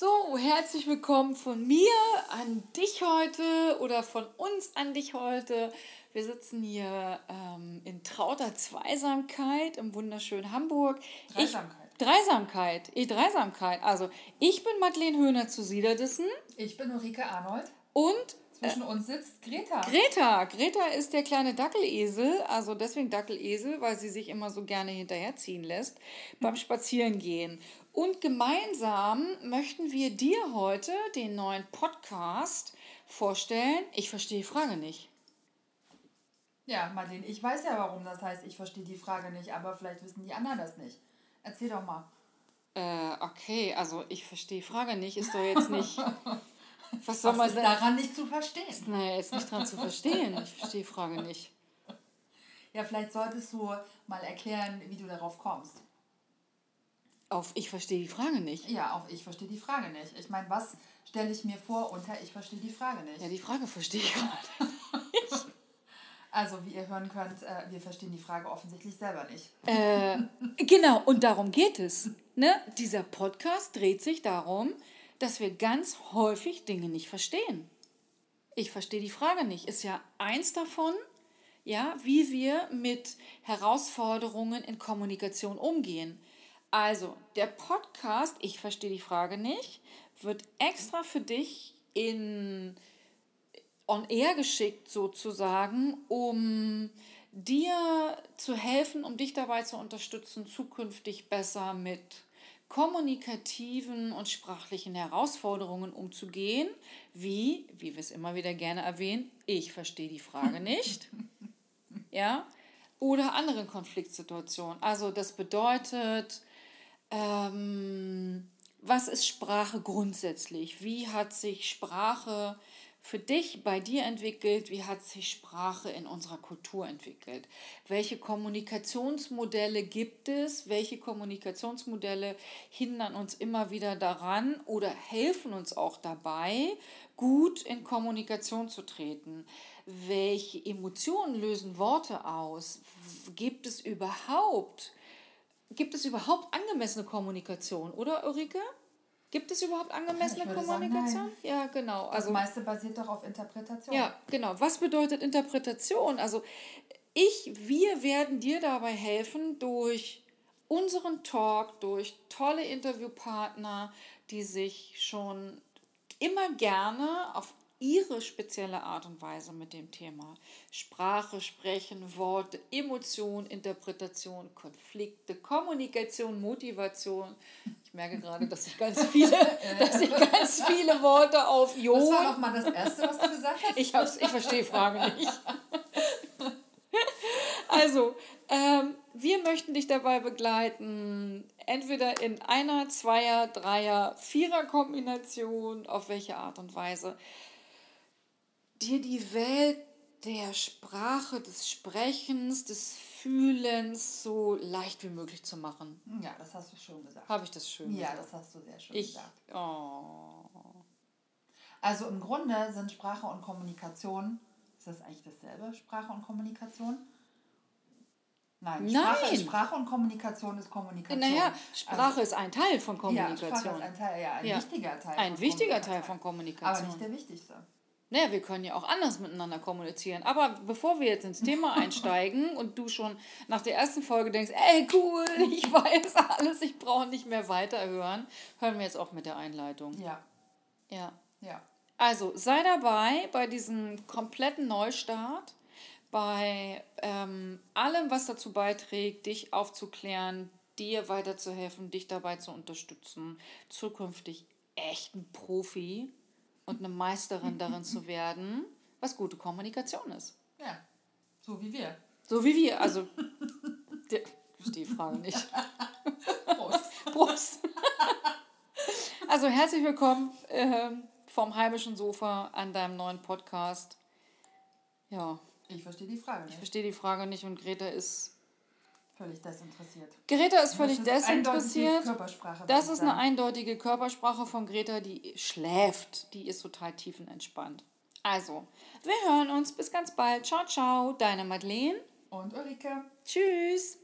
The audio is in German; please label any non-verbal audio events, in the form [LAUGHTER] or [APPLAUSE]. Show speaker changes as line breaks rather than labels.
So, herzlich willkommen von mir an dich heute oder von uns an dich heute. Wir sitzen hier ähm, in trauter Zweisamkeit im wunderschönen Hamburg.
Dreisamkeit.
Ich, Dreisamkeit, E-Dreisamkeit. Also, ich bin Madeleine Höhner zu Siederdissen.
Ich bin Ulrike Arnold.
Und
zwischen äh, uns sitzt Greta.
Greta. Greta ist der kleine Dackelesel. Also deswegen Dackelesel, weil sie sich immer so gerne hinterherziehen lässt beim Spazierengehen. Und gemeinsam möchten wir dir heute den neuen Podcast vorstellen. Ich verstehe die Frage nicht.
Ja, Marlene, ich weiß ja, warum das heißt, ich verstehe die Frage nicht, aber vielleicht wissen die anderen das nicht. Erzähl doch mal.
Äh, okay, also ich verstehe die Frage nicht, ist doch jetzt nicht. [LAUGHS]
Was soll man ist daran nicht zu verstehen?
Naja, ist nicht dran zu verstehen. Ich verstehe die Frage nicht. [LAUGHS]
Ja, vielleicht solltest du mal erklären, wie du darauf kommst.
Auf ich verstehe die Frage nicht.
Ja, auf ich verstehe die Frage nicht. Ich meine, was stelle ich mir vor unter ich verstehe die Frage nicht?
Ja, die Frage verstehe ich gerade [LAUGHS]
nicht. Also, wie ihr hören könnt, äh, wir verstehen die Frage offensichtlich selber nicht.
Äh, [LAUGHS] genau, und darum geht es. Ne? Dieser Podcast dreht sich darum, dass wir ganz häufig Dinge nicht verstehen. Ich verstehe die Frage nicht. Ist ja eins davon, ja, wie wir mit Herausforderungen in Kommunikation umgehen. Also, der Podcast, ich verstehe die Frage nicht, wird extra für dich in on air geschickt sozusagen, um dir zu helfen, um dich dabei zu unterstützen, zukünftig besser mit kommunikativen und sprachlichen Herausforderungen umzugehen, wie, wie wir es immer wieder gerne erwähnen, ich verstehe die Frage nicht, [LAUGHS] ja, oder anderen Konfliktsituationen. Also das bedeutet, ähm, was ist Sprache grundsätzlich? Wie hat sich Sprache für dich bei dir entwickelt? Wie hat sich Sprache in unserer Kultur entwickelt? Welche Kommunikationsmodelle gibt es? Welche Kommunikationsmodelle hindern uns immer wieder daran oder helfen uns auch dabei, gut in Kommunikation zu treten? Welche Emotionen lösen Worte aus? Gibt es überhaupt gibt es überhaupt angemessene Kommunikation, oder Ulrike? Gibt es überhaupt angemessene Kommunikation? Sagen,
ja, genau. Also, das meiste basiert doch auf Interpretation.
Ja, genau. Was bedeutet Interpretation? Also ich, wir werden dir dabei helfen durch unseren Talk, durch tolle Interviewpartner, die sich schon immer gerne auf ihre spezielle Art und Weise mit dem Thema Sprache, Sprechen, Worte, Emotion, Interpretation, Konflikte, Kommunikation, Motivation. Ich merke gerade, dass ich ganz viele, [LAUGHS] dass ich ganz viele Worte auf Jo. Das
war doch mal das Erste, was du gesagt hast.
Ich, hab's, ich verstehe Fragen nicht. [LAUGHS] Also, ähm, wir möchten dich dabei begleiten, entweder in einer, zweier, dreier, vierer Kombination, auf welche Art und Weise dir die Welt der Sprache, des Sprechens, des Fühlens so leicht wie möglich zu machen.
Ja, das hast du schön gesagt.
Habe ich das schön
ja,
gesagt?
Ja, das hast du sehr schön
ich,
gesagt.
Oh.
Also im Grunde sind Sprache und Kommunikation, ist das eigentlich dasselbe, Sprache und Kommunikation? Nein,
Nein.
Sprache, Sprache und Kommunikation ist Kommunikation.
Naja, Sprache also, ist ein Teil von Kommunikation.
Ja, Sprache ist ein Teil, ja, ein ja. wichtiger Teil.
Ein wichtiger Teil von Kommunikation.
Aber nicht der wichtigste.
Naja, wir können ja auch anders miteinander kommunizieren. Aber bevor wir jetzt ins Thema [LAUGHS] einsteigen und du schon nach der ersten Folge denkst, ey, cool, [LAUGHS] ich weiß alles, ich brauche nicht mehr weiterhören, hören wir jetzt auch mit der Einleitung.
Ja.
Ja.
Ja.
Also sei dabei bei diesem kompletten Neustart, bei ähm, allem, was dazu beiträgt, dich aufzuklären, dir weiterzuhelfen, dich dabei zu unterstützen, zukünftig echten Profi und eine Meisterin darin zu werden, was gute Kommunikation ist.
Ja, so wie wir.
So wie wir, also. Der, die Frage nicht. Prost. [LAUGHS] Prost. Also herzlich willkommen äh, vom heimischen Sofa an deinem neuen Podcast. Ja.
Ich verstehe die Frage nicht.
Ich verstehe die Frage nicht und Greta ist
völlig desinteressiert.
Greta ist völlig das ist desinteressiert. Körpersprache, das ist eine eindeutige Körpersprache von Greta, die schläft. Die ist total tiefenentspannt. Also, wir hören uns. Bis ganz bald. Ciao, ciao. Deine Madeleine.
Und Ulrike.
Tschüss.